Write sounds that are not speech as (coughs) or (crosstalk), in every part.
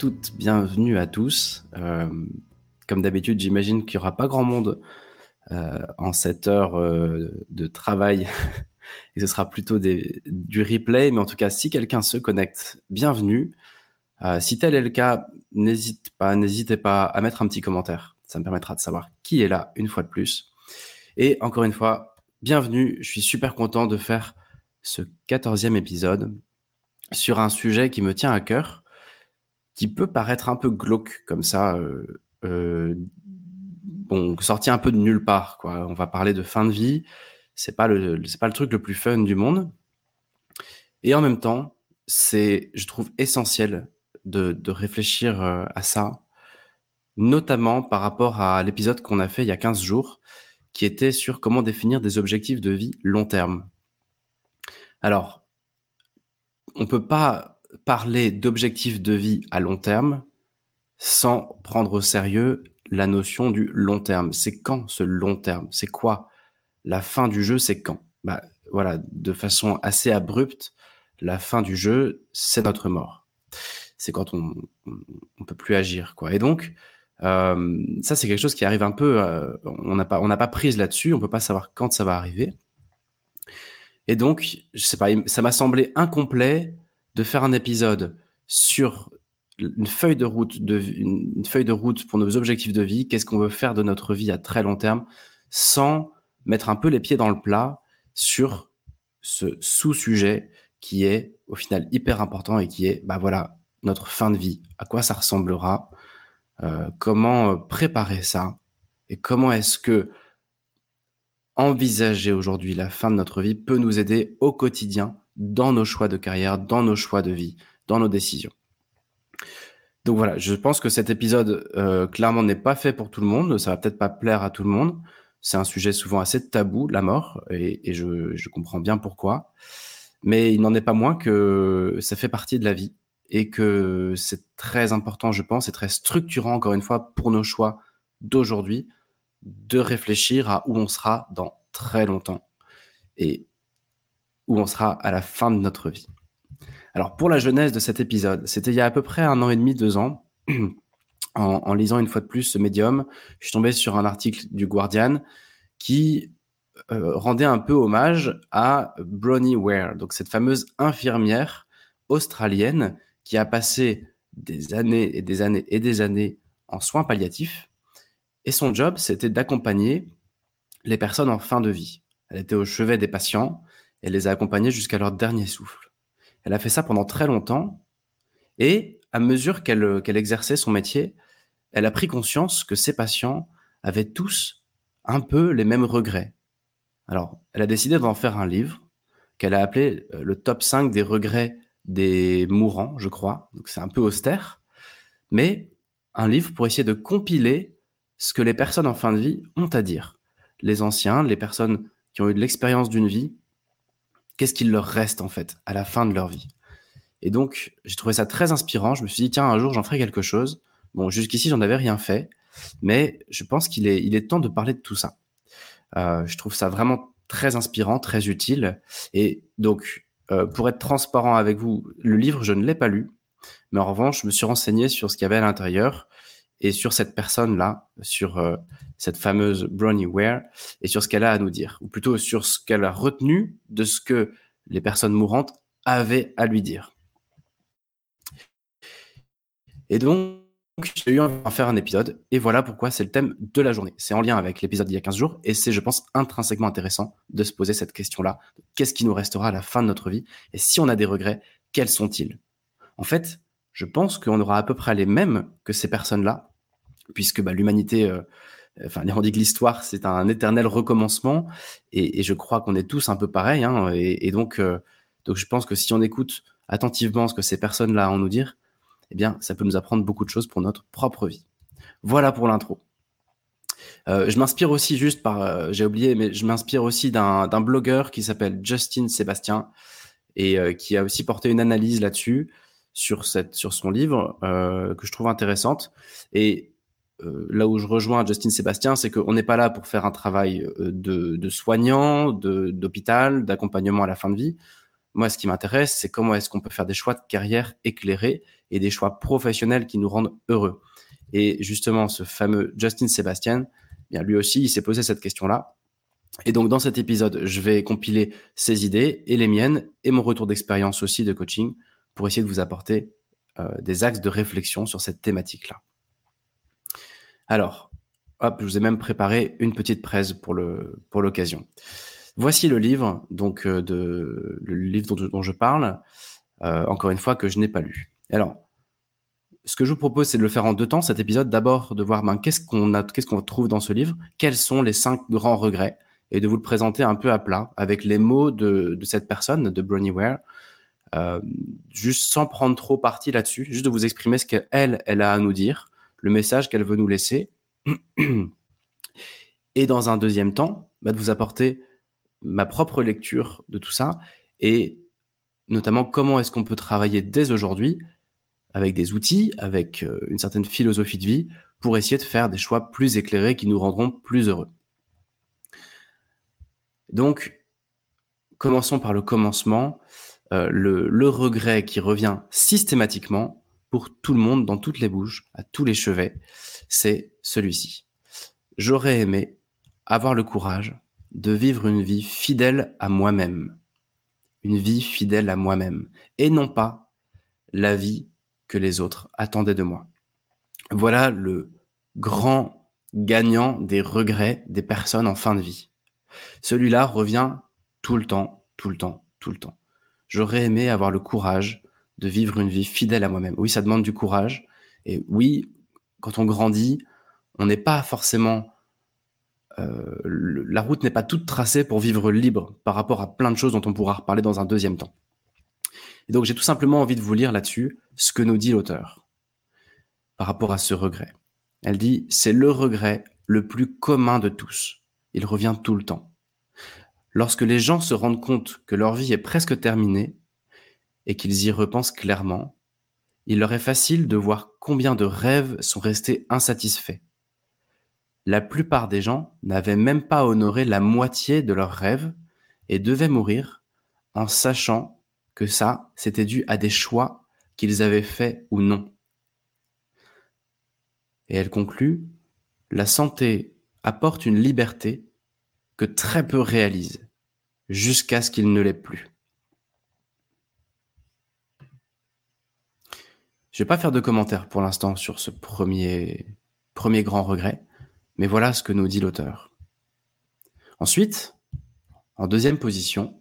toutes, bienvenue à tous. Euh, comme d'habitude, j'imagine qu'il n'y aura pas grand monde euh, en cette heure euh, de travail (laughs) et ce sera plutôt du replay. Mais en tout cas, si quelqu'un se connecte, bienvenue. si tel est le cas, n'hésitez pas à mettre un petit commentaire. Ça me permettra de savoir qui est là une fois de plus. Et encore une fois, bienvenue. Je suis super content de faire ce 14e épisode sur un sujet qui me tient à cœur, qui peut paraître un peu glauque comme ça, euh, euh, bon, sorti un peu de nulle part. Quoi. On va parler de fin de vie, c'est pas le c'est pas le truc le plus fun du monde, et en même temps, c'est, je trouve, essentiel de, de réfléchir euh, à ça, notamment par rapport à l'épisode qu'on a fait il y a 15 jours, qui était sur comment définir des objectifs de vie long terme. Alors, on peut pas parler d'objectifs de vie à long terme sans prendre au sérieux la notion du long terme. C'est quand ce long terme? C'est quoi? La fin du jeu, c'est quand? Bah, Voilà, de façon assez abrupte, la fin du jeu, c'est notre mort. C'est quand on ne peut plus agir. quoi. Et donc, euh, ça, c'est quelque chose qui arrive un peu. Euh, on n'a pas, pas prise là-dessus. On peut pas savoir quand ça va arriver. Et donc, je sais pas, ça m'a semblé incomplet de faire un épisode sur une feuille de route, une feuille de route pour nos objectifs de vie, qu'est-ce qu'on veut faire de notre vie à très long terme, sans mettre un peu les pieds dans le plat sur ce sous-sujet qui est au final hyper important et qui est, bah voilà, notre fin de vie, à quoi ça ressemblera, euh, comment préparer ça et comment est-ce que envisager aujourd'hui la fin de notre vie peut nous aider au quotidien dans nos choix de carrière, dans nos choix de vie, dans nos décisions. Donc voilà, je pense que cet épisode euh, clairement n'est pas fait pour tout le monde, ça va peut-être pas plaire à tout le monde. C'est un sujet souvent assez tabou, la mort, et, je, je, comprends bien pourquoi. Mais il n'en est pas moins que ça fait partie de la vie et que c'est très important, je pense, et très structurant, encore une fois, pour nos choix d'aujourd'hui, de réfléchir à où on sera dans très longtemps et où on sera à la fin de notre vie. Alors pour la genèse de cet épisode, c'était il y a à peu près un an et demi, deux ans, (clears throat) en, lisant une fois de plus ce médium, je suis tombé sur un article du Guardian qui euh, rendait un peu hommage à Bronnie Ware, donc cette fameuse infirmière australienne qui a passé des années et des années et des années en soins palliatifs et son job, c'était d'accompagner les personnes en fin de vie. Elle était au chevet des patients et les a accompagnés jusqu'à leur dernier souffle. Elle a fait ça pendant très longtemps et à mesure qu'elle qu'elle exerçait son métier, elle a pris conscience que ses patients avaient tous un peu les mêmes regrets. Alors, elle a décidé d'en faire un livre qu'elle a appelé euh, le top 5 des regrets des mourants, je crois. Donc c'est un peu austère, mais un livre pour essayer de compiler ce que les personnes en fin de vie ont à dire. Les anciens, les personnes qui ont eu de l'expérience d'une vie, qu'est-ce qu'il leur reste en fait à la fin de leur vie. Et donc, j'ai trouvé ça très inspirant. Je me suis dit, tiens, un jour, j'en ferai quelque chose. Bon, jusqu'ici, j'en avais rien fait, mais je pense qu'il est, temps de parler de tout ça. Euh, je trouve ça vraiment très inspirant, très utile. Et donc, euh, pour être transparent avec vous, le livre, je ne l'ai pas lu, mais en revanche, je me suis renseigné sur ce qu'il y avait à l'intérieur et sur cette personne-là, sur euh, cette fameuse Bronnie Ware, et sur ce qu'elle a à nous dire, ou plutôt sur ce qu'elle a retenu de ce que les personnes mourantes avaient à lui dire. Et donc, j'ai eu envie d'en faire un épisode, et voilà pourquoi c'est le thème de la journée. C'est en lien avec l'épisode d'il y a 15 jours, et c'est, je pense, intrinsèquement intéressant de se poser cette question-là. Qu'est-ce qui nous restera à la fin de notre vie Et si on a des regrets, quels sont-ils? En fait, je pense qu'on aura à peu près les mêmes que ces personnes-là, puisque bah, l'humanité, euh, enfin, on dit que l'histoire, c'est un éternel recommencement, et, je crois qu'on est tous un peu pareils, hein, et, donc, euh, donc je pense que si on écoute attentivement ce que ces personnes-là ont à nous dire, eh bien, ça peut nous apprendre beaucoup de choses pour notre propre vie. Voilà pour l'intro. Euh, je m'inspire aussi juste par, j'ai oublié, mais je m'inspire aussi d'un blogueur qui s'appelle Justin Sébastien et qui a aussi porté une analyse là-dessus sur sur son livre que je trouve intéressante. Et là où je rejoins Justin Sébastien, c'est qu'on n'est pas là pour faire un travail de, de soignant, d'hôpital, d'accompagnement à la fin de vie. Moi, ce qui m'intéresse, c'est comment est-ce qu'on peut faire des choix de carrière éclairés et des choix professionnels qui nous rendent heureux. Et justement, ce fameux Justin Sébastien, bien lui aussi, il s'est posé cette question-là. Et donc, dans cet épisode, je vais compiler ses idées et les miennes et mon retour d'expérience aussi de coaching pour essayer de vous apporter euh, des axes de réflexion sur cette thématique-là. Alors, hop, je vous ai même préparé une petite presse pour l'occasion. Voici le livre, donc euh, de le livre dont, je parle. Euh, encore une fois que je n'ai pas lu. Alors, ce que je vous propose, c'est de le faire en deux temps, cet épisode. D'abord, de voir ben, qu'est-ce qu'on qu'est-ce qu'on trouve dans ce livre, quels sont les cinq grands regrets, et de vous le présenter un peu à plat, avec les mots de, de cette personne, de Bronnie Ware, euh, juste sans prendre trop parti là-dessus, juste de vous exprimer ce qu'elle, elle a à nous dire, le message qu'elle veut nous laisser. (clears throat) Et dans un deuxième temps, bah, de vous apporter ma propre lecture de tout ça, et notamment comment est-ce qu'on peut travailler dès aujourd'hui avec des outils, avec euh, une certaine philosophie de vie, pour essayer de faire des choix plus éclairés qui nous rendront plus heureux. Donc, commençons par le commencement, euh, le, regret qui revient systématiquement pour tout le monde, dans toutes les bouches, à tous les chevets, c'est celui-ci. J'aurais aimé avoir le courage de vivre une vie fidèle à moi-même. Une vie fidèle à moi-même. Et non pas la vie que les autres attendaient de moi. Voilà le grand gagnant des regrets des personnes en fin de vie. Celui-là revient tout le temps, tout le temps, tout le temps. J'aurais aimé avoir le courage de vivre une vie fidèle à moi-même. Oui, ça demande du courage. Et oui, quand on grandit, on n'est pas forcément... Euh, la route n'est pas toute tracée pour vivre libre par rapport à plein de choses dont on pourra reparler dans un deuxième temps. Et donc j'ai tout simplement envie de vous lire là-dessus ce que nous dit l'auteur par rapport à ce regret. Elle dit, c'est le regret le plus commun de tous. Il revient tout le temps. Lorsque les gens se rendent compte que leur vie est presque terminée et qu'ils y repensent clairement, il leur est facile de voir combien de rêves sont restés insatisfaits. La plupart des gens n'avaient même pas honoré la moitié de leurs rêves et devaient mourir en sachant que ça, c'était dû à des choix qu'ils avaient faits ou non. Et elle conclut, la santé apporte une liberté que très peu réalisent, jusqu'à ce qu'il ne l'ait plus. Je vais pas faire de commentaires pour l'instant sur ce premier, premier grand regret, mais voilà ce que nous dit l'auteur. Ensuite, en deuxième position,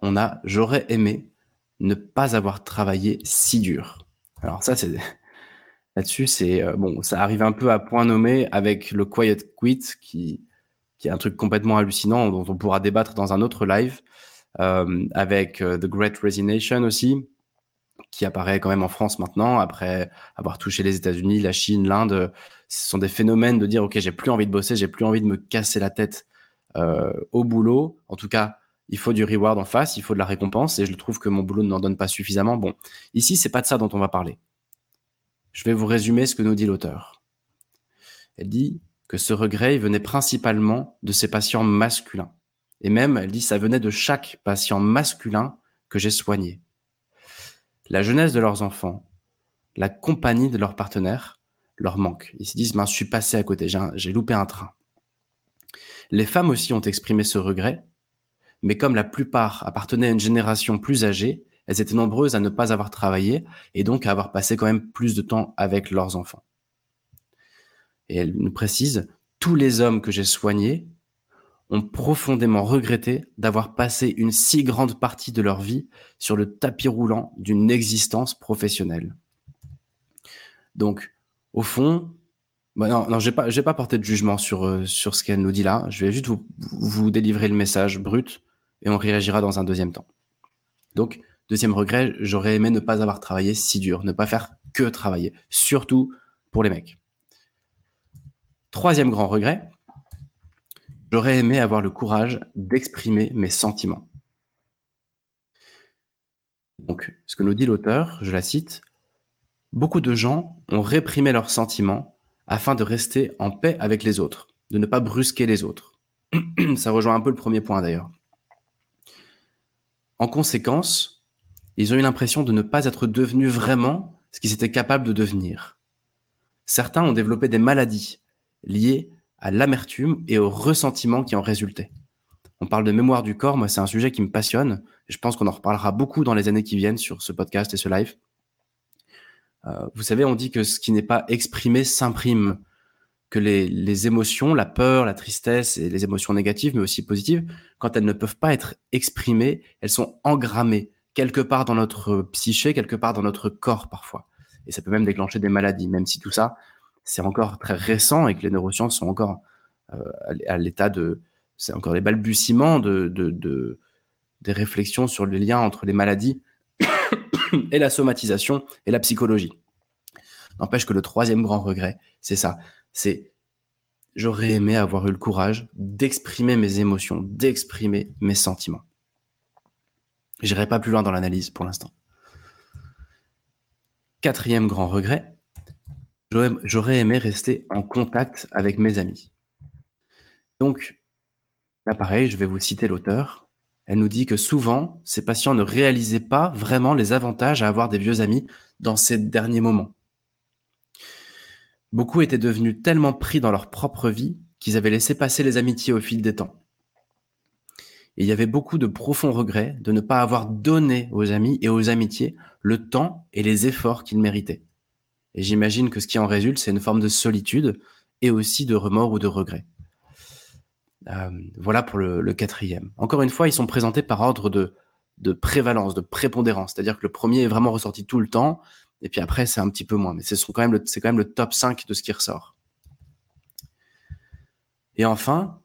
on a j'aurais aimé ne pas avoir travaillé si dur. Alors ça, c'est (laughs) là-dessus, c'est euh, bon, ça arrive un peu à point nommé avec le Quiet Quit, qui qui est un truc complètement hallucinant dont on pourra débattre dans un autre live, euh, avec euh, The Great Resignation aussi, qui apparaît quand même en France maintenant après avoir touché les États-Unis, la Chine, l'Inde. Ce sont des phénomènes de dire ok, j'ai plus envie de bosser, j'ai plus envie de me casser la tête au boulot. En tout cas, il faut du reward en face, il faut de la récompense, et je trouve que mon boulot n'en donne pas suffisamment. Bon, ici, c'est pas de ça dont on va parler. Je vais vous résumer ce que nous dit l'auteur. Elle dit que ce regret venait principalement de ses patients masculins. Et même, elle dit, ça venait de chaque patient masculin que j'ai soigné. La jeunesse de leurs enfants, la compagnie de leurs partenaires leur manque. Ils se disent, je suis passé à côté, j'ai loupé un train. Les femmes aussi ont exprimé ce regret mais comme la plupart appartenaient à une génération plus âgée, elles étaient nombreuses à ne pas avoir travaillé et donc à avoir passé quand même plus de temps avec leurs enfants. Et elle nous précise, tous les hommes que j'ai soignés ont profondément regretté d'avoir passé une si grande partie de leur vie sur le tapis roulant d'une existence professionnelle. Donc, au fond, bah non, pas, j'ai pas porté de jugement sur euh, sur ce qu'elle nous dit là. Je vais juste vous, vous délivrer le message brut et on réagira dans un deuxième temps. Donc, deuxième regret, j'aurais aimé ne pas avoir travaillé si dur, ne pas faire que travailler, surtout pour les mecs. Troisième grand regret, j'aurais aimé avoir le courage d'exprimer mes sentiments. Donc, ce que nous dit l'auteur, je la cite, Beaucoup de gens ont réprimé leurs sentiments afin de rester en paix avec les autres, de ne pas brusquer les autres. (clears throat) Ça rejoint un peu le premier point d'ailleurs. En conséquence, ils ont eu l'impression de ne pas être devenus vraiment ce qu'ils étaient capables de devenir. Certains ont développé des maladies liées à l'amertume et au ressentiment qui en résultaient. On parle de mémoire du corps, moi c'est un sujet qui me passionne, je pense qu'on en reparlera beaucoup dans les années qui viennent sur ce podcast et ce live. Euh, vous savez, on dit que ce qui n'est pas exprimé s'imprime, que les, émotions, la peur, la tristesse et les émotions négatives, mais aussi positives, quand elles ne peuvent pas être exprimées, elles sont engrammées quelque part dans notre psyché, quelque part dans notre corps parfois. Et ça peut même déclencher des maladies, même si tout ça, c'est encore très récent et que les neurosciences sont encore euh, à l'état de... C'est encore les balbutiements de, de, de, des réflexions sur le lien entre les maladies (coughs) et la somatisation et la psychologie. N'empêche que le troisième grand regret, c'est ça. C'est j'aurais aimé avoir eu le courage d'exprimer mes émotions, d'exprimer mes sentiments. J'irai pas plus loin dans l'analyse pour l'instant. Quatrième grand regret, j'aurais aimé rester en contact avec mes amis. Donc, là pareil, je vais vous citer l'auteur. Elle nous dit que souvent, ces patients ne réalisaient pas vraiment les avantages à avoir des vieux amis dans ces derniers moments. Beaucoup étaient devenus tellement pris dans leur propre vie qu'ils avaient laissé passer les amitiés au fil des temps. Et il y avait beaucoup de profonds regrets de ne pas avoir donné aux amis et aux amitiés le temps et les efforts qu'ils méritaient. Et j'imagine que ce qui en résulte, c'est une forme de solitude et aussi de remords ou de regrets. Euh, voilà pour le, quatrième. Encore une fois, ils sont présentés par ordre de, prévalence, de prépondérance. C'est-à-dire que le premier est vraiment ressorti tout le temps, et puis après, c'est un petit peu moins. Mais c'est quand, même le, quand même le top 5 de ce qui ressort. Et enfin,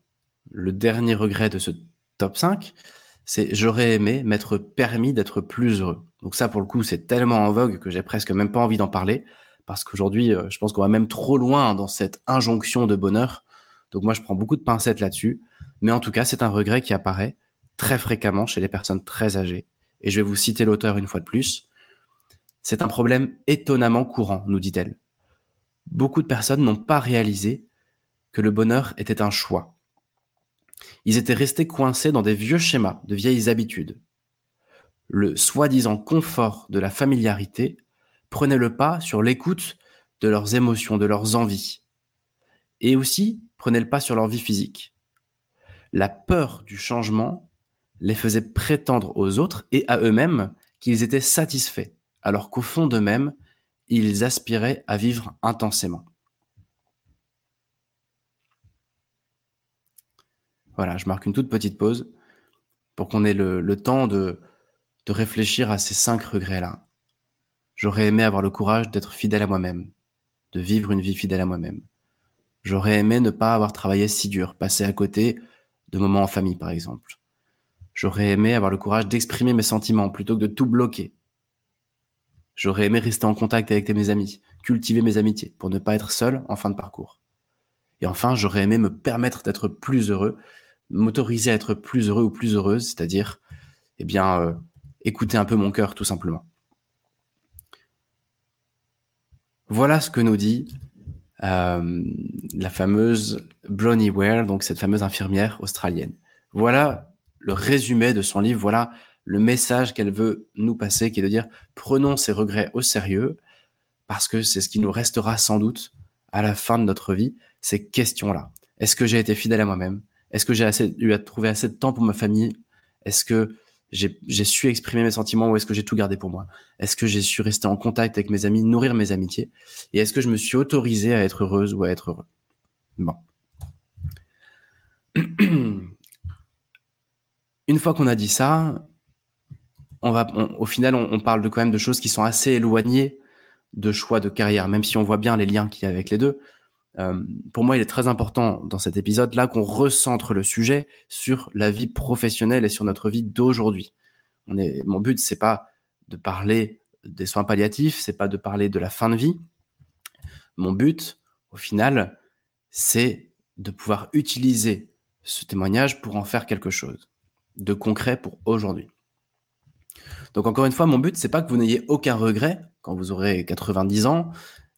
le dernier regret de ce top 5, c'est j'aurais aimé m'être permis d'être plus heureux. Donc ça, pour le coup, c'est tellement en vogue que j'ai presque même pas envie d'en parler, parce qu'aujourd'hui, euh, je pense qu'on va même trop loin dans cette injonction de bonheur donc moi, je prends beaucoup de pincettes là-dessus. Mais en tout cas, c'est un regret qui apparaît très fréquemment chez les personnes très âgées. Et je vais vous citer l'auteur une fois de plus. C'est un problème étonnamment courant, nous dit-elle. Beaucoup de personnes n'ont pas réalisé que le bonheur était un choix. Ils étaient restés coincés dans des vieux schémas, de vieilles habitudes. Le soi-disant confort de la familiarité prenait le pas sur l'écoute de leurs émotions, de leurs envies. Et aussi prenaient le pas sur leur vie physique. La peur du changement les faisait prétendre aux autres et à eux-mêmes qu'ils étaient satisfaits, alors qu'au fond d'eux-mêmes, ils aspiraient à vivre intensément. Voilà, je marque une toute petite pause pour qu'on ait le, temps de, de réfléchir à ces cinq regrets-là. J'aurais aimé avoir le courage d'être fidèle à moi-même, de vivre une vie fidèle à moi-même. J'aurais aimé ne pas avoir travaillé si dur, passer à côté de moments en famille, par exemple. J'aurais aimé avoir le courage d'exprimer mes sentiments plutôt que de tout bloquer. J'aurais aimé rester en contact avec mes amis, cultiver mes amitiés pour ne pas être seul en fin de parcours. Et enfin, j'aurais aimé me permettre d'être plus heureux, m'autoriser à être plus heureux ou plus heureuse, c'est-à-dire, eh bien, euh, écouter un peu mon cœur tout simplement. Voilà ce que nous dit euh, la fameuse Bronnie Ware, donc cette fameuse infirmière australienne. Voilà le résumé de son livre, voilà le message qu'elle veut nous passer, qui est de dire prenons ces regrets au sérieux, parce que c'est ce qui nous restera sans doute à la fin de notre vie, ces questions-là. Est-ce que j'ai été fidèle à moi-même? Est-ce que j'ai eu à trouver assez de temps pour ma famille? Est-ce que j'ai su exprimer mes sentiments ou est-ce que j'ai tout gardé pour moi? Est-ce que j'ai su rester en contact avec mes amis, nourrir mes amitiés? Et est-ce que je me suis autorisé à être heureuse ou à être heureux? Bon. (clears throat) Une fois qu'on a dit ça, on au final, on, parle de quand même de choses qui sont assez éloignées de choix de carrière, même si on voit bien les liens qu'il y a avec les deux. Euh, pour moi, il est très important dans cet épisode-là qu'on recentre le sujet sur la vie professionnelle et sur notre vie d'aujourd'hui. Mon but, c'est pas de parler des soins palliatifs, c'est pas de parler de la fin de vie. Mon but, au final, c'est de pouvoir utiliser ce témoignage pour en faire quelque chose de concret pour aujourd'hui. Donc encore une fois, mon but, c'est pas que vous n'ayez aucun regret quand vous aurez 90 ans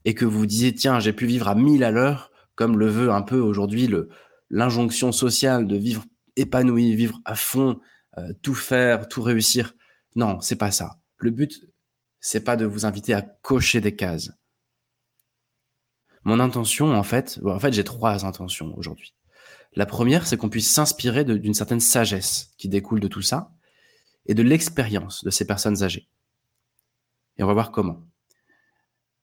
et que vous disiez tiens, j'ai pu vivre à 1000 à l'heure comme le veut un peu aujourd'hui l'injonction sociale de vivre épanoui, vivre à fond, euh, tout faire, tout réussir. Non, c'est pas ça. Le but, c'est pas de vous inviter à cocher des cases. Mon intention, en fait, en fait, j'ai trois intentions aujourd'hui. La première, c'est qu'on puisse s'inspirer d'une certaine sagesse qui découle de tout ça et de l'expérience de ces personnes âgées. Et on va voir comment.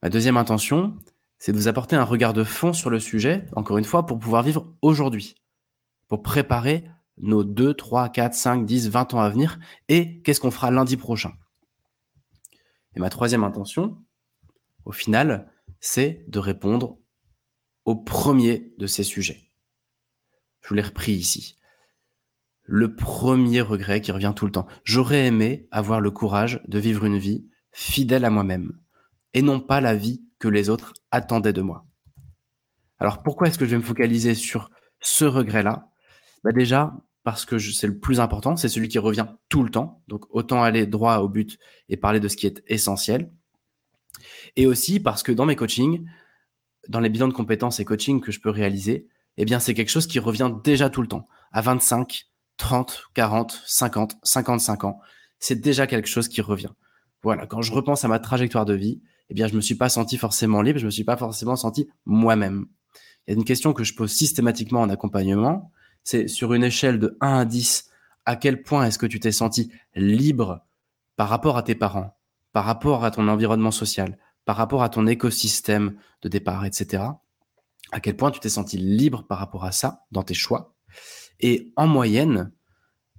Ma deuxième intention, c'est de vous apporter un regard de fond sur le sujet, encore une fois, pour pouvoir vivre aujourd'hui, pour préparer nos 2, 3, 4, 5, 10, 20 ans à venir et qu'est-ce qu'on fera lundi prochain. Et ma troisième intention, au final, c'est de répondre au premier de ces sujets. Je vous l'ai repris ici. Le premier regret qui revient tout le temps. J'aurais aimé avoir le courage de vivre une vie fidèle à moi-même et non pas la vie que les autres attendaient de moi. Alors pourquoi est-ce que je vais me focaliser sur ce regret-là? Bah Déjà, parce que c'est le plus important, c'est celui qui revient tout le temps. Donc autant aller droit au but et parler de ce qui est essentiel. Et aussi parce que dans mes coachings, dans les bilans de compétences et coaching que je peux réaliser, eh bien c'est quelque chose qui revient déjà tout le temps. À 25, 30, 40, 50, 55 ans, c'est déjà quelque chose qui revient. Voilà, quand je repense à ma trajectoire de vie, eh bien je me suis pas senti forcément libre, je me suis pas forcément senti moi-même. Il y a une question que je pose systématiquement en accompagnement, c'est sur une échelle de 1 à 10, à quel point est-ce que tu t'es senti libre par rapport à tes parents, par rapport à ton environnement social, par rapport à ton écosystème de départ, etc. À quel point tu t'es senti libre par rapport à ça dans tes choix? Et en moyenne,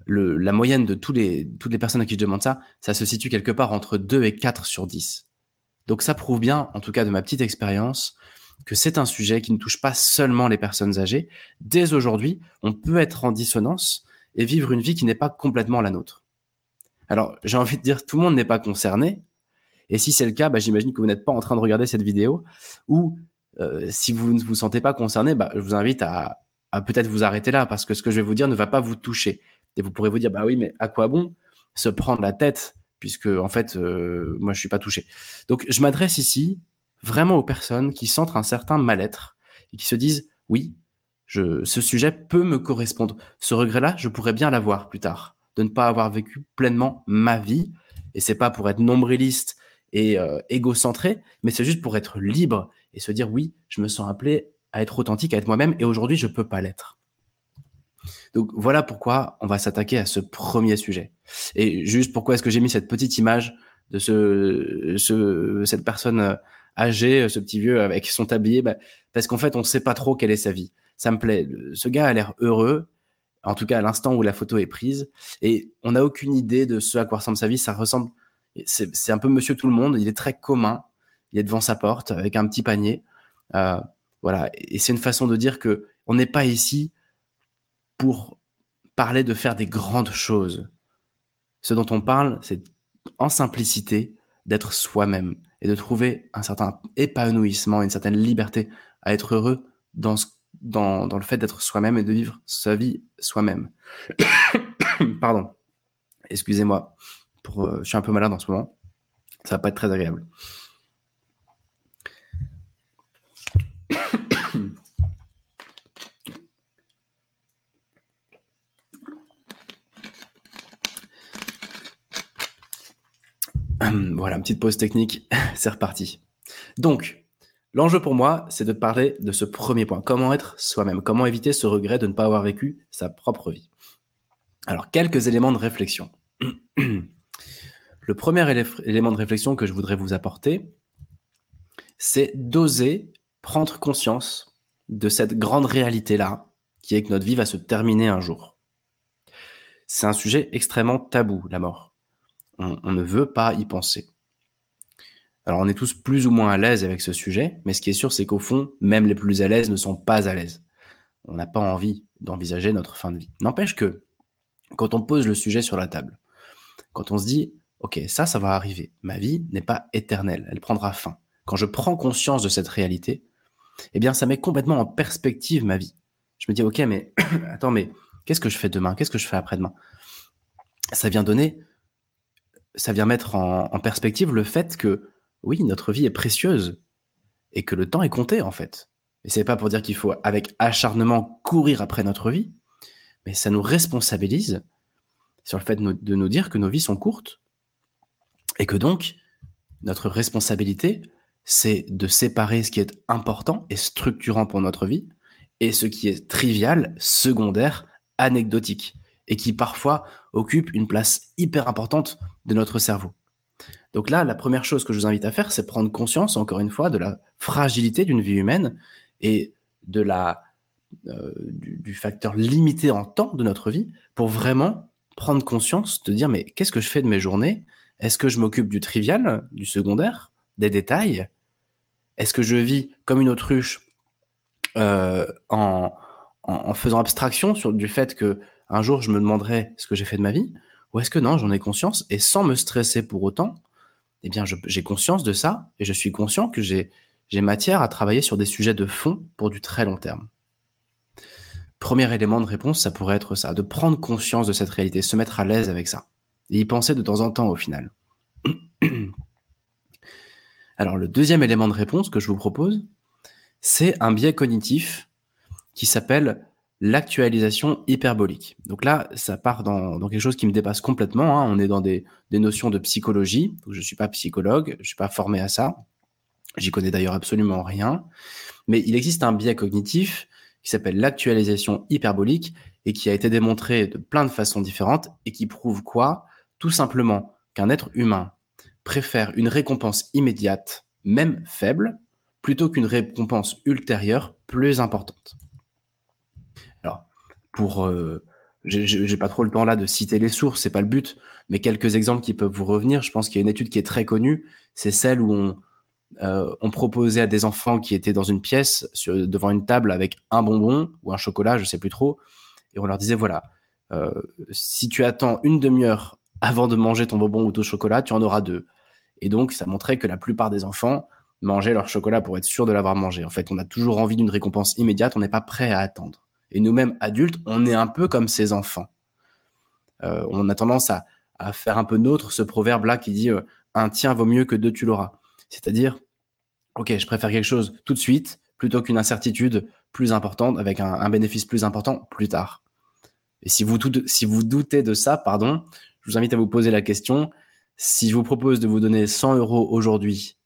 la moyenne de toutes les personnes à qui je demande ça, ça se situe quelque part entre 2 et 4 sur 10. Donc ça prouve bien, en tout cas de ma petite expérience, que c'est un sujet qui ne touche pas seulement les personnes âgées. Dès aujourd'hui, on peut être en dissonance et vivre une vie qui n'est pas complètement la nôtre. Alors, j'ai envie de dire, tout le monde n'est pas concerné. Et si c'est le cas, bah, j'imagine que vous n'êtes pas en train de regarder cette vidéo. Ou euh, si vous ne vous sentez pas concerné, bah, je vous invite à, à peut-être vous arrêter là parce que ce que je vais vous dire ne va pas vous toucher. Et vous pourrez vous dire, bah oui, mais à quoi bon se prendre la tête puisque en fait, euh, moi, je suis pas touché. Donc, je m'adresse ici vraiment aux personnes qui sentent un certain mal-être et qui se disent oui, ce sujet peut me correspondre. Ce regret-là, je pourrais bien l'avoir plus tard, de ne pas avoir vécu pleinement ma vie. Et c'est pas pour être nombriliste et euh, égocentré, mais c'est juste pour être libre et se dire oui, je me sens appelé à être authentique, à être moi-même, et aujourd'hui, je peux pas l'être. Donc voilà pourquoi on va s'attaquer à ce premier sujet. Et juste pourquoi est-ce que j'ai mis cette petite image de ce, ce cette personne euh, âgé, euh, ce petit vieux avec son tablier, bah, parce qu'en fait, on ne sait pas trop quelle est sa vie. Ça me plaît. Ce gars a l'air heureux, en tout cas à l'instant où la photo est prise, et on n'a aucune idée de ce à quoi ressemble sa vie. Ça ressemble, c'est un peu Monsieur Tout le Monde. Il est très commun. Il est devant sa porte avec un petit panier. Euh, voilà. Et c'est une façon de dire que on n'est pas ici pour parler de faire des grandes choses. Ce dont on parle, c'est en simplicité d'être soi-même et de trouver un certain épanouissement, une certaine liberté à être heureux dans, le fait d'être soi-même et de vivre sa vie soi-même. (coughs) Pardon. Excusez-moi. Pour, euh, je suis un peu malade en ce moment. Ça va pas être très agréable. (clears throat) Voilà, petite pause technique, (laughs) c'est reparti. Donc, l'enjeu pour moi, c'est de parler de ce premier point. Comment être soi-même? Comment éviter ce regret de ne pas avoir vécu sa propre vie? Alors, quelques éléments de réflexion. (clears throat) Le premier élément de réflexion que je voudrais vous apporter, c'est d'oser prendre conscience de cette grande réalité-là, qui est que notre vie va se terminer un jour. C'est un sujet extrêmement tabou, la mort on, ne veut pas y penser. Alors on est tous plus ou moins à l'aise avec ce sujet, mais ce qui est sûr, c'est qu'au fond, même les plus à l'aise ne sont pas à l'aise. On n'a pas envie d'envisager notre fin de vie. N'empêche que, quand on pose le sujet sur la table, quand on se dit, ok, ça, ça va arriver. Ma vie n'est pas éternelle, elle prendra fin. Quand je prends conscience de cette réalité, eh bien, ça met complètement en perspective ma vie. Je me dis, ok, mais (clears throat) attends, mais qu'est-ce que je fais demain? Qu'est-ce que je fais après-demain? Ça vient donner, ça vient mettre en, perspective le fait que, oui, notre vie est précieuse et que le temps est compté, en fait. Et c'est pas pour dire qu'il faut, avec acharnement, courir après notre vie, mais ça nous responsabilise sur le fait de nous dire que nos vies sont courtes et que donc notre responsabilité, c'est de séparer ce qui est important et structurant pour notre vie et ce qui est trivial, secondaire, anecdotique et qui parfois occupe une place hyper importante de notre cerveau. Donc là, la première chose que je vous invite à faire, c'est prendre conscience, encore une fois, de la fragilité d'une vie humaine et euh, du, facteur limité en temps de notre vie pour vraiment prendre conscience de dire mais qu'est-ce que je fais de mes journées? Est-ce que je m'occupe du trivial, du secondaire, des détails? Est-ce que je vis comme une autruche euh, en, en, en, faisant abstraction sur, du fait que un jour je me demanderai ce que j'ai fait de ma vie Ou est-ce que non, j'en ai conscience et sans me stresser pour autant, eh bien j'ai conscience de ça et je suis conscient que j'ai matière à travailler sur des sujets de fond pour du très long terme premier élément de réponse, ça pourrait être ça, de prendre conscience de cette réalité, se mettre à l'aise avec ça, et y penser de temps en temps au final. (clears throat) Alors le deuxième élément de réponse que je vous propose, c'est un biais cognitif qui s'appelle l'actualisation hyperbolique. Donc là, ça part dans, quelque chose qui me dépasse complètement. Hein. On est dans des, des, notions de psychologie. Je ne suis pas psychologue, je ne suis pas formé à ça. J'y connais d'ailleurs absolument rien. Mais il existe un biais cognitif qui s'appelle l'actualisation hyperbolique et qui a été démontré de plein de façons différentes et qui prouve quoi? Tout simplement qu'un être humain préfère une récompense immédiate, même faible, plutôt qu'une récompense ultérieure plus importante. Pour... Euh, j'ai pas trop le temps là de citer les sources, c'est pas le but, mais quelques exemples qui peuvent vous revenir. Je pense qu'il y a une étude qui est très connue, c'est celle où on, euh, on proposait à des enfants qui étaient dans une pièce devant une table avec un bonbon ou un chocolat, je sais plus trop, et on leur disait voilà, euh, si tu attends une demi-heure avant de manger ton bonbon ou ton chocolat, tu en auras deux. Et donc ça montrait que la plupart des enfants mangeaient leur chocolat pour être sûr de l'avoir mangé. En fait, on a toujours envie d'une récompense immédiate, on n'est pas prêt à attendre. Et nous-mêmes adultes, on est un peu comme ces enfants. Euh, on a tendance à, faire un peu nôtre ce proverbe-là qui dit un tien vaut mieux que deux tu l'auras. C'est-à-dire, ok, je préfère quelque chose tout de suite plutôt qu'une incertitude plus importante avec un, un, bénéfice plus important plus tard. Et si vous, si vous doutez de ça, pardon, je vous invite à vous poser la question. Si je vous propose de vous donner 100 euros aujourd'hui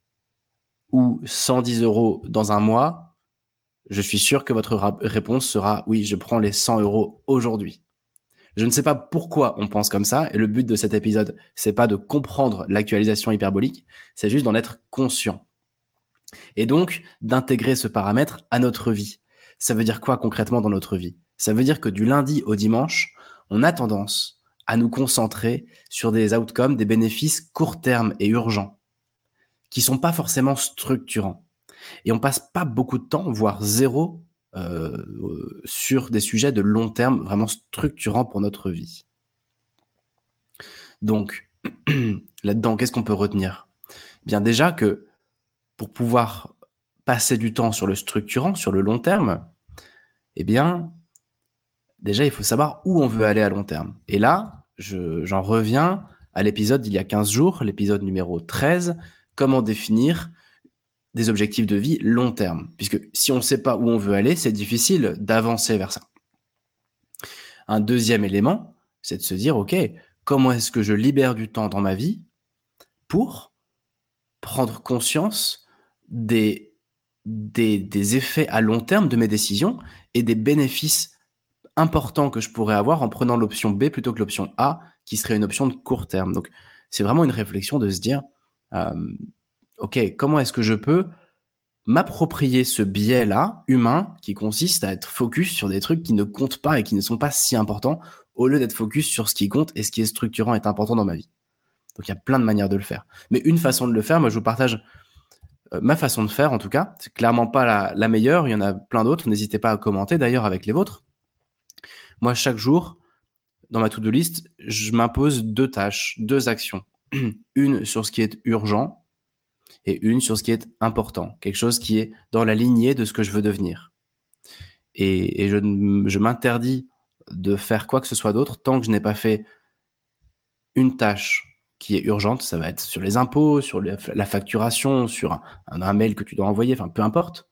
ou 110 euros dans un mois, je suis sûr que votre réponse sera oui, je prends les 100 euros aujourd'hui. Je ne sais pas pourquoi on pense comme ça, et le but de cet épisode, c'est pas de comprendre l'actualisation hyperbolique, c'est juste d'en être conscient. Et donc, d'intégrer ce paramètre à notre vie. Ça veut dire quoi concrètement dans notre vie? Ça veut dire que du lundi au dimanche, on a tendance à nous concentrer sur des outcomes, des bénéfices court terme et urgents, qui sont pas forcément structurants. Et on passe pas beaucoup de temps, voire zéro, euh, sur des sujets de long terme vraiment structurants pour notre vie. Donc, (clears throat) là-dedans, qu'est-ce qu'on peut retenir? Bien déjà que pour pouvoir passer du temps sur le structurant, sur le long terme, eh bien, déjà, il faut savoir où on veut aller à long terme. Et là, j'en reviens à l'épisode d'il y a 15 jours, l'épisode numéro 13, comment définir des objectifs de vie long terme. Puisque si on ne sait pas où on veut aller, c'est difficile d'avancer vers ça. Un deuxième élément, c'est de se dire, OK, comment est-ce que je libère du temps dans ma vie pour prendre conscience des, des, des effets à long terme de mes décisions et des bénéfices importants que je pourrais avoir en prenant l'option B plutôt que l'option A, qui serait une option de court terme. Donc, c'est vraiment une réflexion de se dire, euh, OK, comment est-ce que je peux m'approprier ce biais-là, humain, qui consiste à être focus sur des trucs qui ne comptent pas et qui ne sont pas si importants, au lieu d'être focus sur ce qui compte et ce qui est structurant et important dans ma vie? Donc il y a plein de manières de le faire. Mais une façon de le faire, moi je vous partage euh, ma façon de faire en tout cas. C'est clairement pas la, la, meilleure, il y en a plein d'autres. N'hésitez pas à commenter d'ailleurs avec les vôtres. Moi chaque jour, dans ma to-do list, je m'impose deux tâches, deux actions (clears throat) une sur ce qui est urgent et une sur ce qui est important, quelque chose qui est dans la lignée de ce que je veux devenir. Et, je, m'interdis de faire quoi que ce soit d'autre tant que je n'ai pas fait une tâche qui est urgente, ça va être sur les impôts, sur la facturation, sur un, un, mail que tu dois envoyer, enfin peu importe.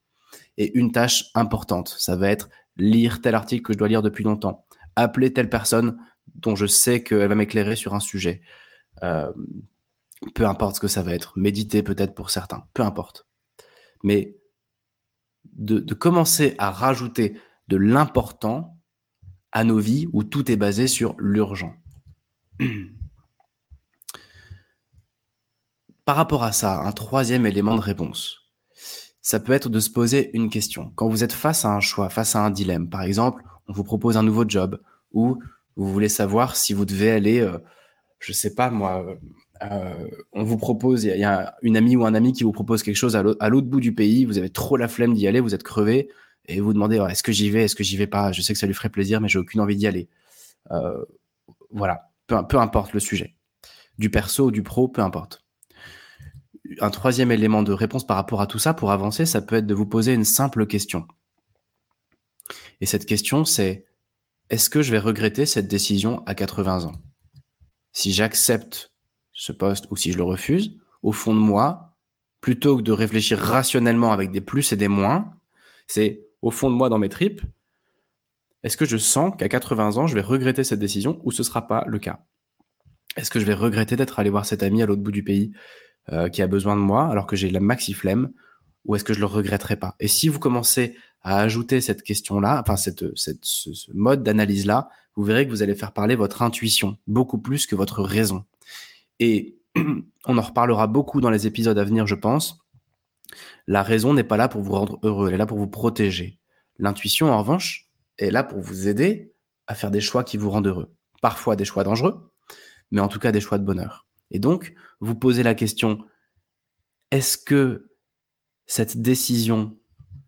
Et une tâche importante, ça va être lire tel article que je dois lire depuis longtemps, appeler telle personne dont je sais qu'elle va m'éclairer sur un sujet. Euh, peu importe ce que ça va être, méditer peut-être pour certains, peu importe. Mais de, commencer à rajouter de l'important à nos vies où tout est basé sur l'urgent. (clears throat) Par rapport à ça, un troisième élément de réponse, ça peut être de se poser une question. Quand vous êtes face à un choix, face à un dilemme, par exemple, on vous propose un nouveau job ou vous voulez savoir si vous devez aller, euh, je sais pas moi, euh, on vous propose, il y, a une amie ou un ami qui vous propose quelque chose à l'autre bout du pays, vous avez trop la flemme d'y aller, vous êtes crevé et vous demandez est-ce que j'y vais, est-ce que j'y vais pas, je sais que ça lui ferait plaisir, mais j'ai aucune envie d'y aller. Euh, voilà, peu, peu importe le sujet, du perso ou du pro, peu importe. Un troisième élément de réponse par rapport à tout ça pour avancer, ça peut être de vous poser une simple question. Et cette question, c'est est-ce que je vais regretter cette décision à 80 ans? Si j'accepte ce poste ou si je le refuse, au fond de moi, plutôt que de réfléchir rationnellement avec des plus et des moins, c'est au fond de moi dans mes tripes, est-ce que je sens qu'à 80 ans, je vais regretter cette décision ou ce ne sera pas le cas? Est-ce que je vais regretter d'être allé voir cet ami à l'autre bout du pays euh, qui a besoin de moi alors que j'ai la maxi flemme ou est-ce que je le regretterai pas? Et si vous commencez à ajouter cette question-là, enfin cette, ce, mode d'analyse-là, vous verrez que vous allez faire parler votre intuition beaucoup plus que votre raison. Et (clears throat) on en reparlera beaucoup dans les épisodes à venir, je pense. La raison n'est pas là pour vous rendre heureux, elle est là pour vous protéger. L'intuition, en revanche, est là pour vous aider à faire des choix qui vous rendent heureux. Parfois des choix dangereux, mais en tout cas des choix de bonheur. Et donc, vous posez la question, est-ce que cette décision,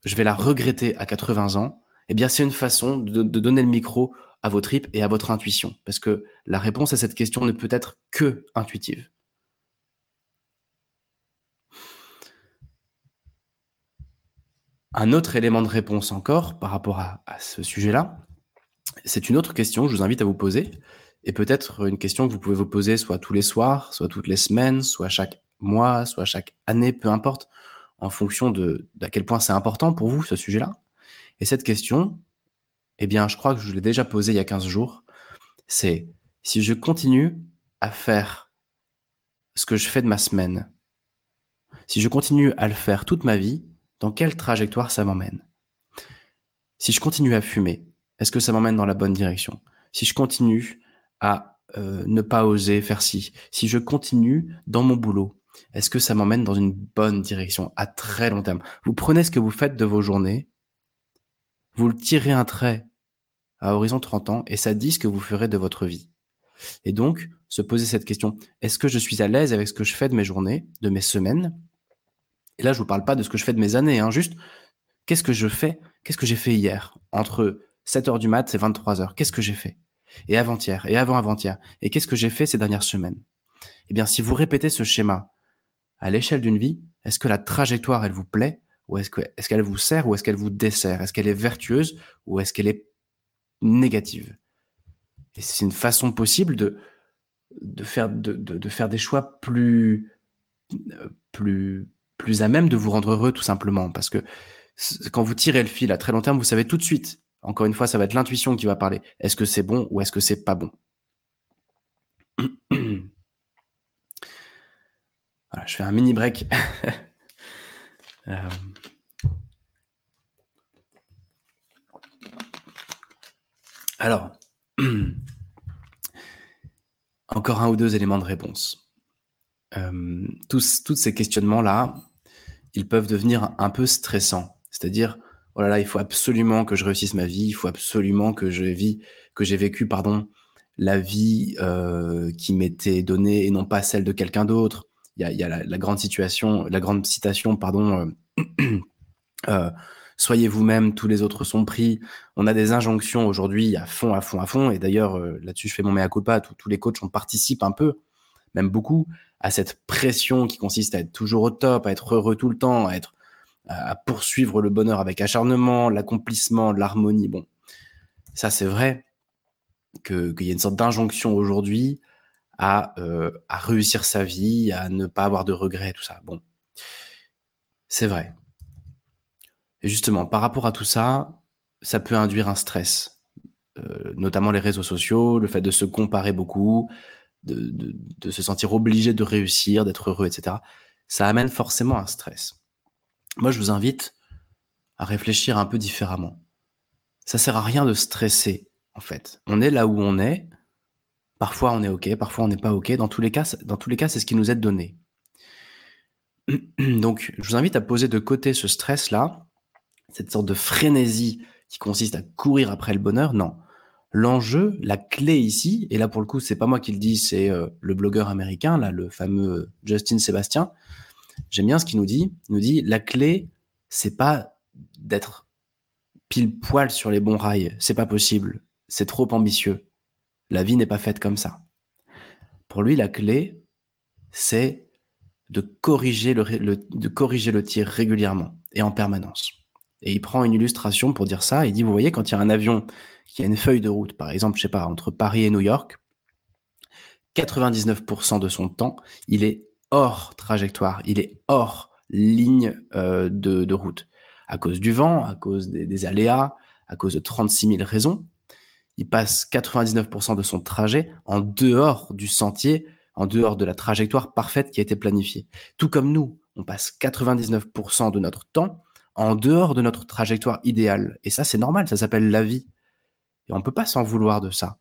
je vais la regretter à 80 ans? Eh bien, c'est une façon de, donner le micro à vos tripes et à votre intuition. Parce que la réponse à cette question ne peut être que intuitive. Un autre élément de réponse encore par rapport à, à ce sujet-là, c'est une autre question que je vous invite à vous poser et peut-être une question que vous pouvez vous poser soit tous les soirs, soit toutes les semaines, soit chaque mois, soit chaque année, peu importe, en fonction de d'à quel point c'est important pour vous ce sujet-là. Et cette question, eh bien, je crois que je l'ai déjà posée il y a 15 jours, c'est si je continue à faire ce que je fais de ma semaine, si je continue à le faire toute ma vie, dans quelle trajectoire ça m'emmène? Si je continue à fumer, est-ce que ça m'emmène dans la bonne direction? Si je continue à euh, ne pas oser faire ci? Si je continue dans mon boulot, est-ce que ça m'emmène dans une bonne direction? À très long terme. Vous prenez ce que vous faites de vos journées, vous le tirez un trait à horizon 30 ans et ça dit ce que vous ferez de votre vie. Et donc, se poser cette question, est-ce que je suis à l'aise avec ce que je fais de mes journées, de mes semaines? Et là, je vous parle pas de ce que je fais de mes années, hein, juste qu'est-ce que je fais, qu'est-ce que j'ai fait hier? Entre 7 heures du mat et 23 heures, qu'est-ce que j'ai fait? Et avant-hier, et avant-avant-hier. Et qu'est-ce que j'ai fait ces dernières semaines? Eh bien, si vous répétez ce schéma à l'échelle d'une vie, est-ce que la trajectoire, elle vous plaît? Ou est-ce qu'elle est qu'elle vous sert? Ou est-ce qu'elle vous dessert? Est-ce qu'elle est vertueuse? Ou est-ce qu'elle est négative Et c'est une façon possible de, de, faire, de, de, faire des choix plus, plus, plus à même de vous rendre heureux, tout simplement. Parce que quand vous tirez le fil à très long terme, vous savez tout de suite encore une fois, ça va être l'intuition qui va parler. Est-ce que c'est bon ou est-ce que c'est pas bon? (clears throat) Voilà, je fais un mini break. (laughs) Euh. Alors, (clears throat) encore un ou deux éléments de réponse. Euh, tous, tous ces questionnements-là, ils peuvent devenir un peu stressants. C'est-à-dire, oh là là, il faut absolument que je réussisse ma vie, il faut absolument que je vis, que j'ai vécu, pardon, la vie euh, qui m'était donnée et non pas celle de quelqu'un d'autre. Il y a, y a la, grande situation, la grande citation, pardon. Euh, (clears throat) soyez vous-même, tous les autres sont pris. On a des injonctions aujourd'hui à fond, à fond, à fond. Et d'ailleurs, là-dessus, je fais mon mea culpa. Tous, tous les coachs, on participe un peu même beaucoup, à cette pression qui consiste à être toujours au top, à être heureux tout le temps, à être à poursuivre le bonheur avec acharnement, l'accomplissement, l'harmonie. Bon, ça c'est vrai qu'il y a une sorte d'injonction aujourd'hui à, euh, à réussir sa vie, à ne pas avoir de regrets, tout ça. Bon, c'est vrai. Et justement, par rapport à tout ça, ça peut induire un stress, euh, notamment les réseaux sociaux, le fait de se comparer beaucoup, de, de, se sentir obligé de réussir, d'être heureux, etc. Ça amène forcément un stress. Moi, je vous invite à réfléchir un peu différemment. Ça sert à rien de stresser, en fait. On est là où on est. Parfois, on est OK, parfois, on n'est pas OK. Dans tous les cas, dans tous les cas, c'est ce qui nous est donné. (clears throat) Donc, je vous invite à poser de côté ce stress-là, cette sorte de frénésie qui consiste à courir après le bonheur. Non. L'enjeu, la clé ici, et là pour le coup, c'est pas moi qui le dis, c'est euh, le blogueur américain, là, le fameux Justin Sébastien, J'aime bien ce qu'il nous dit. Il nous dit la clé, c'est pas d'être pile poil sur les bons rails. C'est pas possible. C'est trop ambitieux. La vie n'est pas faite comme ça. Pour lui, la clé, c'est de corriger le, de corriger le tir régulièrement et en permanence. Et il prend une illustration pour dire ça. Il dit, vous voyez, quand il y a un avion qui a une feuille de route, par exemple, je sais pas, entre Paris et New York, 99% de son temps, il est hors trajectoire, il est hors ligne euh, de, route. À cause du vent, à cause des, aléas, à cause de 36 000 raisons. Il passe 99% de son trajet en dehors du sentier, en dehors de la trajectoire parfaite qui a été planifiée. Tout comme nous, on passe 99% de notre temps en dehors de notre trajectoire idéale. Et ça, c'est normal, ça s'appelle la vie. Et on ne peut pas s'en vouloir de ça.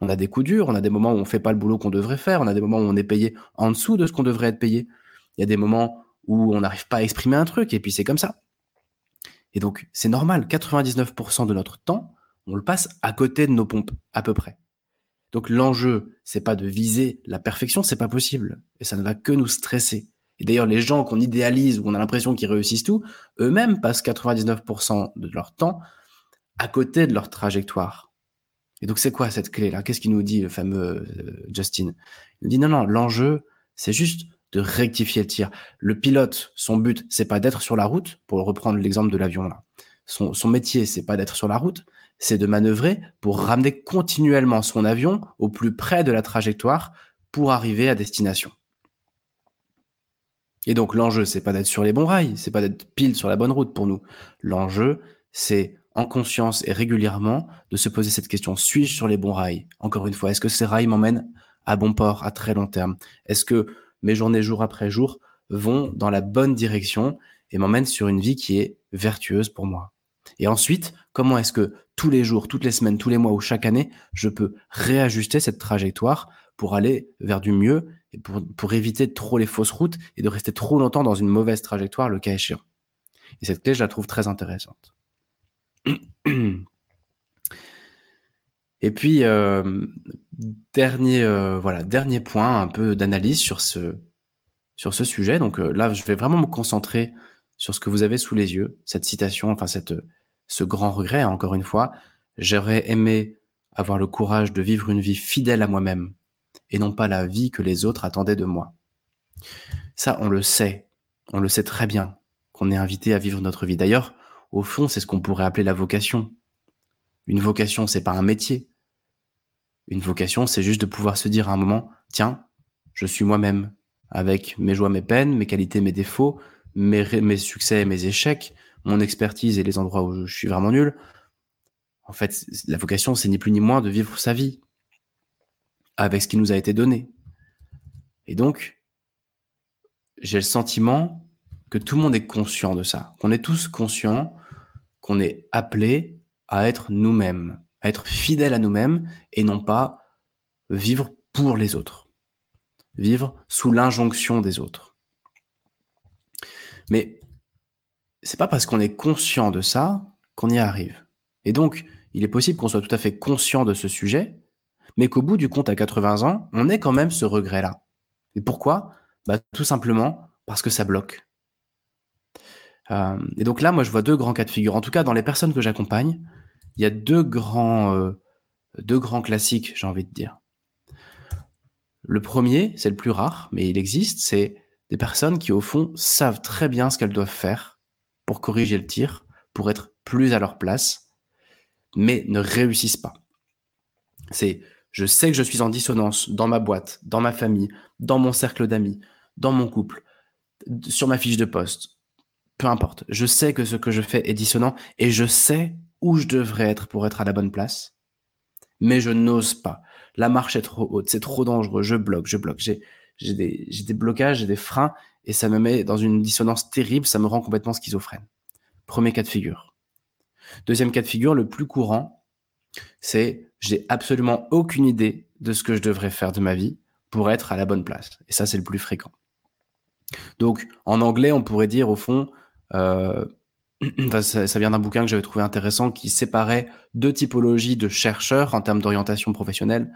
On a des coups durs, on a des moments où on fait pas le boulot qu'on devrait faire, on a des moments où on est payé en dessous de ce qu'on devrait être payé. Il y a des moments où on n'arrive pas à exprimer un truc et puis c'est comme ça. Et donc c'est normal, 99% de notre temps, on le passe à côté de nos pompes à peu près. Donc l'enjeu, c'est pas de viser la perfection, c'est pas possible et ça ne va que nous stresser. Et d'ailleurs les gens qu'on idéalise ou on a l'impression qu'ils réussissent tout, eux-mêmes passent 99% de leur temps à côté de leur trajectoire. Et donc, c'est quoi cette clé-là? Qu'est-ce qu'il nous dit, le fameux euh, Justin? Il nous dit non, non, l'enjeu, c'est juste de rectifier le tir. Le pilote, son but, c'est pas d'être sur la route, pour reprendre l'exemple de l'avion là. Son, son métier, c'est pas d'être sur la route, c'est de manœuvrer pour ramener continuellement son avion au plus près de la trajectoire pour arriver à destination. Et donc l'enjeu, c'est pas d'être sur les bons rails, c'est pas d'être pile sur la bonne route pour nous. L'enjeu, c'est en conscience et régulièrement de se poser cette question. Suis-je sur les bons rails? Encore une fois, est-ce que ces rails m'emmènent à bon port à très long terme? Est-ce que mes journées jour après jour vont dans la bonne direction et m'emmènent sur une vie qui est vertueuse pour moi? Et ensuite, comment est-ce que tous les jours, toutes les semaines, tous les mois ou chaque année, je peux réajuster cette trajectoire pour aller vers du mieux pour, éviter trop les fausses routes et de rester trop longtemps dans une mauvaise trajectoire, le cas échéant. Et cette clé, je la trouve très intéressante. Et puis, euh, dernier, euh, voilà, dernier point un peu d'analyse sur ce, sujet. Donc euh, là, je vais vraiment me concentrer sur ce que vous avez sous les yeux, cette citation, enfin cette, ce grand regret, encore une fois. J'aurais aimé avoir le courage de vivre une vie fidèle à moi-même et non pas la vie que les autres attendaient de moi. Ça, on le sait, on le sait très bien qu'on est invité à vivre notre vie. D'ailleurs, au fond, c'est ce qu'on pourrait appeler la vocation. Une vocation, c'est pas un métier. Une vocation, c'est juste de pouvoir se dire à un moment, tiens, je suis moi-même, avec mes joies, mes peines, mes qualités, mes défauts, mes, succès mes échecs, mon expertise et les endroits où je suis vraiment nul. En fait, la vocation, c'est ni plus ni moins de vivre sa vie avec ce qui nous a été donné. Et donc, j'ai le sentiment que tout le monde est conscient de ça, qu'on est tous conscients qu'on est appelé à être nous-mêmes, à être fidèle à nous-mêmes et non pas vivre pour les autres, vivre sous l'injonction des autres. Mais c'est pas parce qu'on est conscient de ça qu'on y arrive. Et donc, il est possible qu'on soit tout à fait conscient de ce sujet, mais qu'au bout du compte, à 80 ans, on ait quand même ce regret-là. Et pourquoi? Bah, Tout simplement parce que ça bloque. Euh, et donc là, moi, je vois deux grands cas de figure. En tout cas, dans les personnes que j'accompagne, il y a deux grands, euh, deux grands classiques, j'ai envie de dire. Le premier, c'est le plus rare, mais il existe, c'est des personnes qui, au fond, savent très bien ce qu'elles doivent faire pour corriger le tir, pour être plus à leur place, mais ne réussissent pas. C'est je sais que je suis en dissonance dans ma boîte, dans ma famille, dans mon cercle d'amis, dans mon couple, sur ma fiche de poste. Peu importe. Je sais que ce que je fais est dissonant et je sais où je devrais être pour être à la bonne place, mais je n'ose pas. La marche est trop haute, c'est trop dangereux, je bloque, je bloque. J'ai, des blocages, j'ai des freins et ça me met dans une dissonance terrible, ça me rend complètement schizophrène. Premier cas de figure. Deuxième cas de figure, le plus courant, c'est j'ai absolument aucune idée de ce que je devrais faire de ma vie pour être à la bonne place. Et ça, c'est le plus fréquent. Donc, en anglais, on pourrait dire au fond, euh, (clears throat) ça, vient d'un bouquin que j'avais trouvé intéressant qui séparait deux typologies de chercheurs en termes d'orientation professionnelle.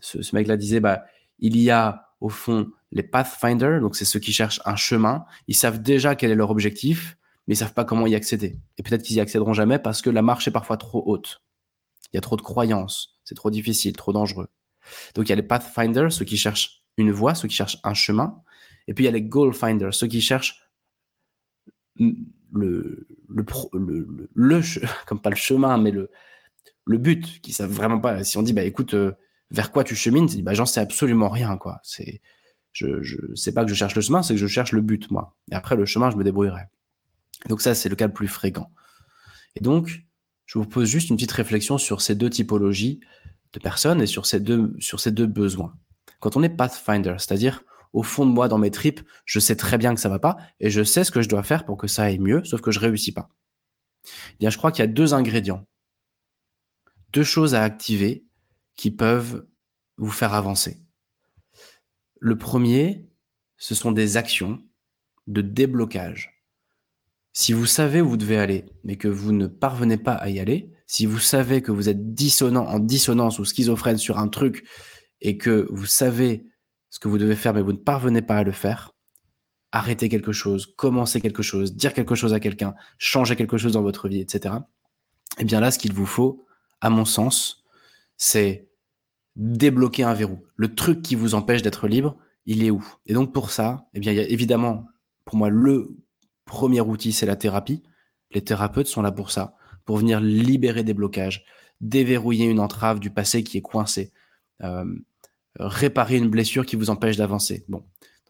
Ce, mec-là disait, bah, il y a au fond les pathfinders, donc c'est ceux qui cherchent un chemin. Ils savent déjà quel est leur objectif, mais ils savent pas comment y accéder. Et peut-être qu'ils y accéderont jamais parce que la marche est parfois trop haute. Il y a trop de croyances, c'est trop difficile, trop dangereux. Donc il y a les pathfinders, ceux qui cherchent une voie, ceux qui cherchent un chemin. Et puis il y a les goal finders, ceux qui cherchent le, le, le, le, (laughs) comme pas le chemin, mais le, le but, qui savent vraiment pas. Si on dit, bah écoute, euh, vers quoi tu chemines, bah j'en sais absolument rien, quoi. C'est, je, je sais pas que je cherche le chemin, c'est que je cherche le but, moi. Et après, le chemin, je me débrouillerai. Donc ça, c'est le cas le plus fréquent. Et donc, je vous pose juste une petite réflexion sur ces deux typologies de personnes et sur ces deux, besoins. Quand on est Pathfinder, c'est-à-dire au fond de moi, dans mes tripes, je sais très bien que ça va pas et je sais ce que je dois faire pour que ça aille mieux, sauf que je réussis pas. Eh bien, je crois qu'il y a deux ingrédients, deux choses à activer qui peuvent vous faire avancer. Le premier, ce sont des actions de déblocage. Si vous savez où vous devez aller, mais que vous ne parvenez pas à y aller, si vous savez que vous êtes dissonant, en dissonance ou schizophrène sur un truc, et que vous savez ce que vous devez faire, mais vous ne parvenez pas à le faire, arrêtez quelque chose, commencez quelque chose, dire quelque chose à quelqu'un, changer quelque chose dans votre vie, etc. Eh bien là, ce qu'il vous faut, à mon sens, c'est débloquer un verrou. Le truc qui vous empêche d'être libre, il est où? Et donc pour ça, eh bien, il y a évidemment, pour moi, le Premier outil, c'est la thérapie. Les thérapeutes sont là pour ça, pour venir libérer des blocages, déverrouiller une entrave du passé qui est coincée, euh, réparer une blessure qui vous empêche d'avancer. Bon,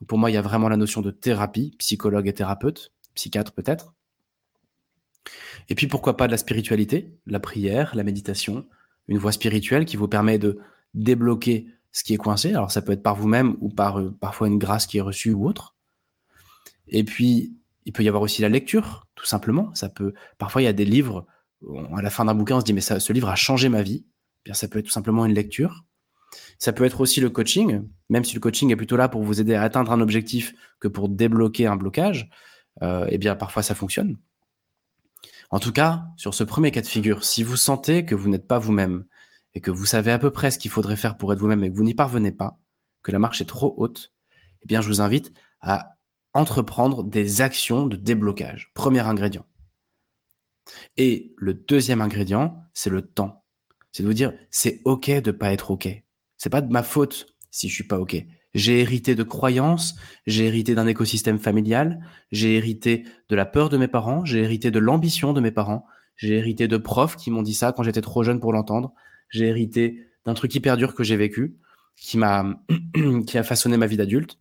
pour moi, il y a vraiment la notion de thérapie, psychologue et thérapeute, psychiatre peut-être. Et puis pourquoi pas de la spiritualité, la prière, la méditation, une voie spirituelle qui vous permet de débloquer ce qui est coincé. Alors ça peut être par vous-même ou par euh, parfois une grâce qui est reçue ou autre. Et puis il peut y avoir aussi la lecture, tout simplement. Ça peut, parfois, il y a des livres, à la fin d'un bouquin, on se dit, mais ce livre a changé ma vie. Eh bien, ça peut être tout simplement une lecture. Ça peut être aussi le coaching, même si le coaching est plutôt là pour vous aider à atteindre un objectif que pour débloquer un blocage. Euh, eh bien, parfois, ça fonctionne. En tout cas, sur ce premier cas de figure, si vous sentez que vous n'êtes pas vous-même et que vous savez à peu près ce qu'il faudrait faire pour être vous-même et que vous n'y parvenez pas, que la marche est trop haute, eh bien, je vous invite à entreprendre des actions de déblocage. Premier ingrédient. Et le deuxième ingrédient, c'est le temps. C'est de vous dire, c'est ok de pas être ok. C'est pas de ma faute si je suis pas ok. J'ai hérité de croyances, j'ai hérité d'un écosystème familial, j'ai hérité de la peur de mes parents, j'ai hérité de l'ambition de mes parents, j'ai hérité de profs qui m'ont dit ça quand j'étais trop jeune pour l'entendre, j'ai hérité d'un truc hyper dur que j'ai vécu, qui m'a, (clears throat) qui a façonné ma vie d'adulte.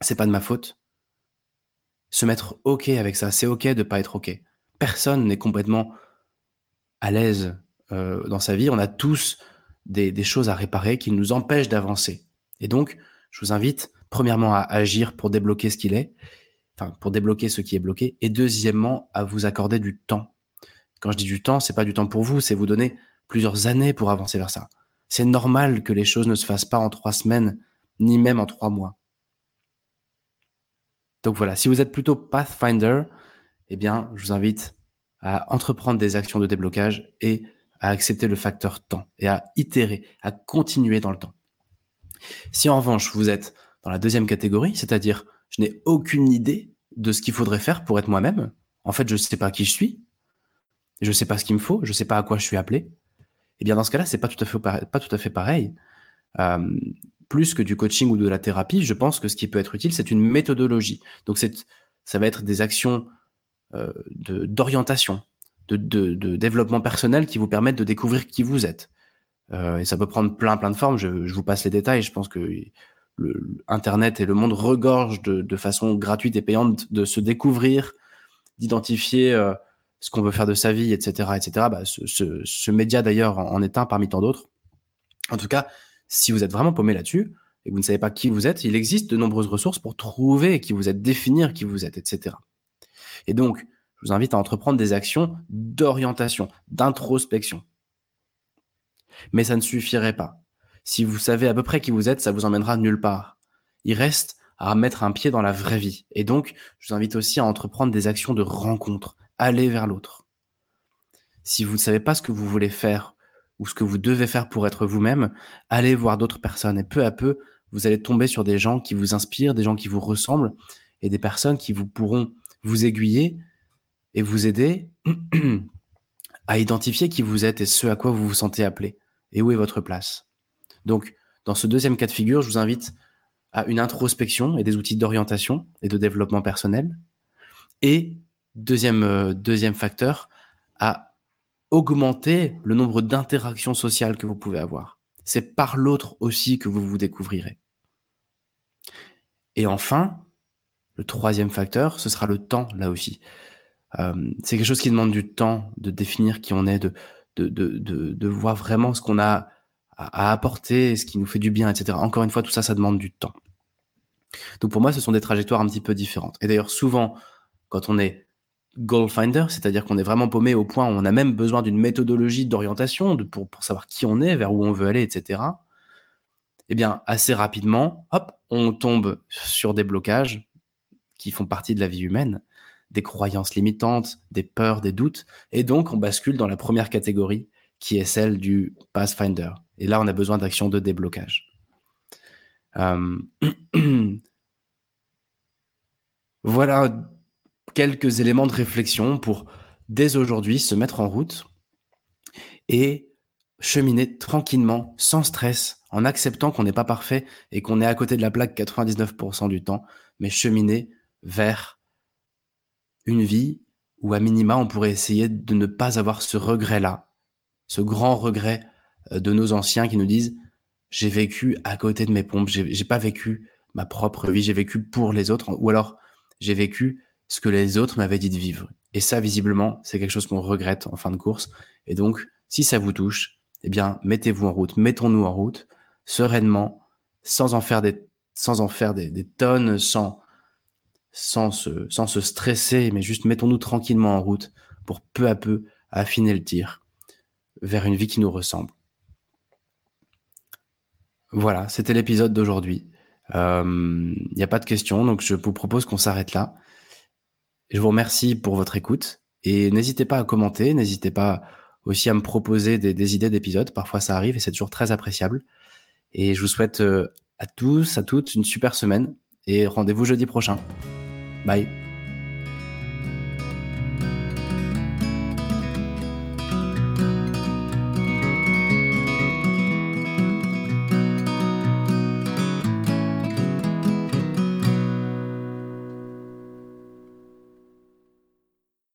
C'est pas de ma faute se mettre OK avec ça. C'est OK de pas être OK. Personne n'est complètement à l'aise euh, dans sa vie. On a tous des, choses à réparer qui nous empêchent d'avancer. Et donc, je vous invite, premièrement, à agir pour débloquer ce qu'il est, enfin, pour débloquer ce qui est bloqué, et deuxièmement, à vous accorder du temps. Quand je dis du temps, c'est pas du temps pour vous, c'est vous donner plusieurs années pour avancer vers ça. C'est normal que les choses ne se fassent pas en trois semaines, ni même en trois mois. Donc voilà, si vous êtes plutôt Pathfinder, eh bien, je vous invite à entreprendre des actions de déblocage et à accepter le facteur temps et à itérer, à continuer dans le temps. Si en revanche, vous êtes dans la deuxième catégorie, c'est-à-dire je n'ai aucune idée de ce qu'il faudrait faire pour être moi-même, en fait, je ne sais pas qui je suis, je ne sais pas ce qu'il me faut, je ne sais pas à quoi je suis appelé, eh bien dans ce cas-là, c'est pas pas tout à fait pareil. Euh, plus que du coaching ou de la thérapie, je pense que ce qui peut être utile, c'est une méthodologie. Donc, ça va être des actions euh, d'orientation, de, de, développement personnel qui vous permettent de découvrir qui vous êtes. Euh, et ça peut prendre plein, plein de formes. Je, je, vous passe les détails. Je pense que le, Internet et le monde regorgent de, façon gratuite et payante de se découvrir, d'identifier euh, ce qu'on veut faire de sa vie, etc., etc. Bah, ce, ce, ce, média d'ailleurs en est un parmi tant d'autres. En tout cas, si vous êtes vraiment paumé là-dessus et que vous ne savez pas qui vous êtes, il existe de nombreuses ressources pour trouver qui vous êtes, définir qui vous êtes, etc. Et donc, je vous invite à entreprendre des actions d'orientation, d'introspection. Mais ça ne suffirait pas. Si vous savez à peu près qui vous êtes, ça vous emmènera nulle part. Il reste à mettre un pied dans la vraie vie. Et donc, je vous invite aussi à entreprendre des actions de rencontre, aller vers l'autre. Si vous ne savez pas ce que vous voulez faire ou ce que vous devez faire pour être vous-même, allez voir d'autres personnes et peu à peu, vous allez tomber sur des gens qui vous inspirent, des gens qui vous ressemblent et des personnes qui vous pourront vous aiguiller et vous aider (clears throat) à identifier qui vous êtes et ce à quoi vous vous sentez appelé et où est votre place. Donc, dans ce deuxième cas de figure, je vous invite à une introspection et des outils d'orientation et de développement personnel. Et deuxième, euh, deuxième facteur, à augmenter le nombre d'interactions sociales que vous pouvez avoir. C'est par l'autre aussi que vous vous découvrirez. Et enfin, le troisième facteur, ce sera le temps, là aussi. Euh, c'est quelque chose qui demande du temps de définir qui on est, de, de, de, voir vraiment ce qu'on a à, apporter, ce qui nous fait du bien, etc. Encore une fois, tout ça, ça demande du temps. Donc pour moi, ce sont des trajectoires un petit peu différentes. Et d'ailleurs, souvent, quand on est goal finder, c'est-à-dire qu'on est vraiment paumé au point où on a même besoin d'une méthodologie d'orientation pour, savoir qui on est, vers où on veut aller, etc. Eh bien, assez rapidement, hop, on tombe sur des blocages qui font partie de la vie humaine, des croyances limitantes, des peurs, des doutes, et donc on bascule dans la première catégorie qui est celle du Pathfinder. Et là, on a besoin d'actions de déblocage. Euh, (clears throat) voilà quelques éléments de réflexion pour dès aujourd'hui se mettre en route et cheminer tranquillement, sans stress, en acceptant qu'on n'est pas parfait et qu'on est à côté de la plaque 99% du temps, mais cheminer vers une vie où à minima on pourrait essayer de ne pas avoir ce regret-là, ce grand regret euh, de nos anciens qui nous disent j'ai vécu à côté de mes pompes, j'ai pas vécu ma propre vie, j'ai vécu pour les autres, ou alors j'ai vécu ce que les autres m'avaient dit de vivre. Et ça, visiblement, c'est quelque chose qu'on regrette en fin de course. Et donc, si ça vous touche, eh bien, mettez-vous en route, mettons-nous en route, sereinement, sans en faire des, tonnes, sans, sans se, sans se stresser, mais juste mettons-nous tranquillement en route pour peu à peu affiner le tir vers une vie qui nous ressemble. Voilà, c'était l'épisode d'aujourd'hui. Il euh, n'y a pas de questions, donc je vous propose qu'on s'arrête là. Je vous remercie pour votre écoute et n'hésitez pas à commenter, n'hésitez pas aussi à me proposer des, idées d'épisodes. Parfois ça arrive et c'est toujours très appréciable. Et je vous souhaite euh, à tous, à toutes une super semaine et rendez-vous jeudi prochain. Bye.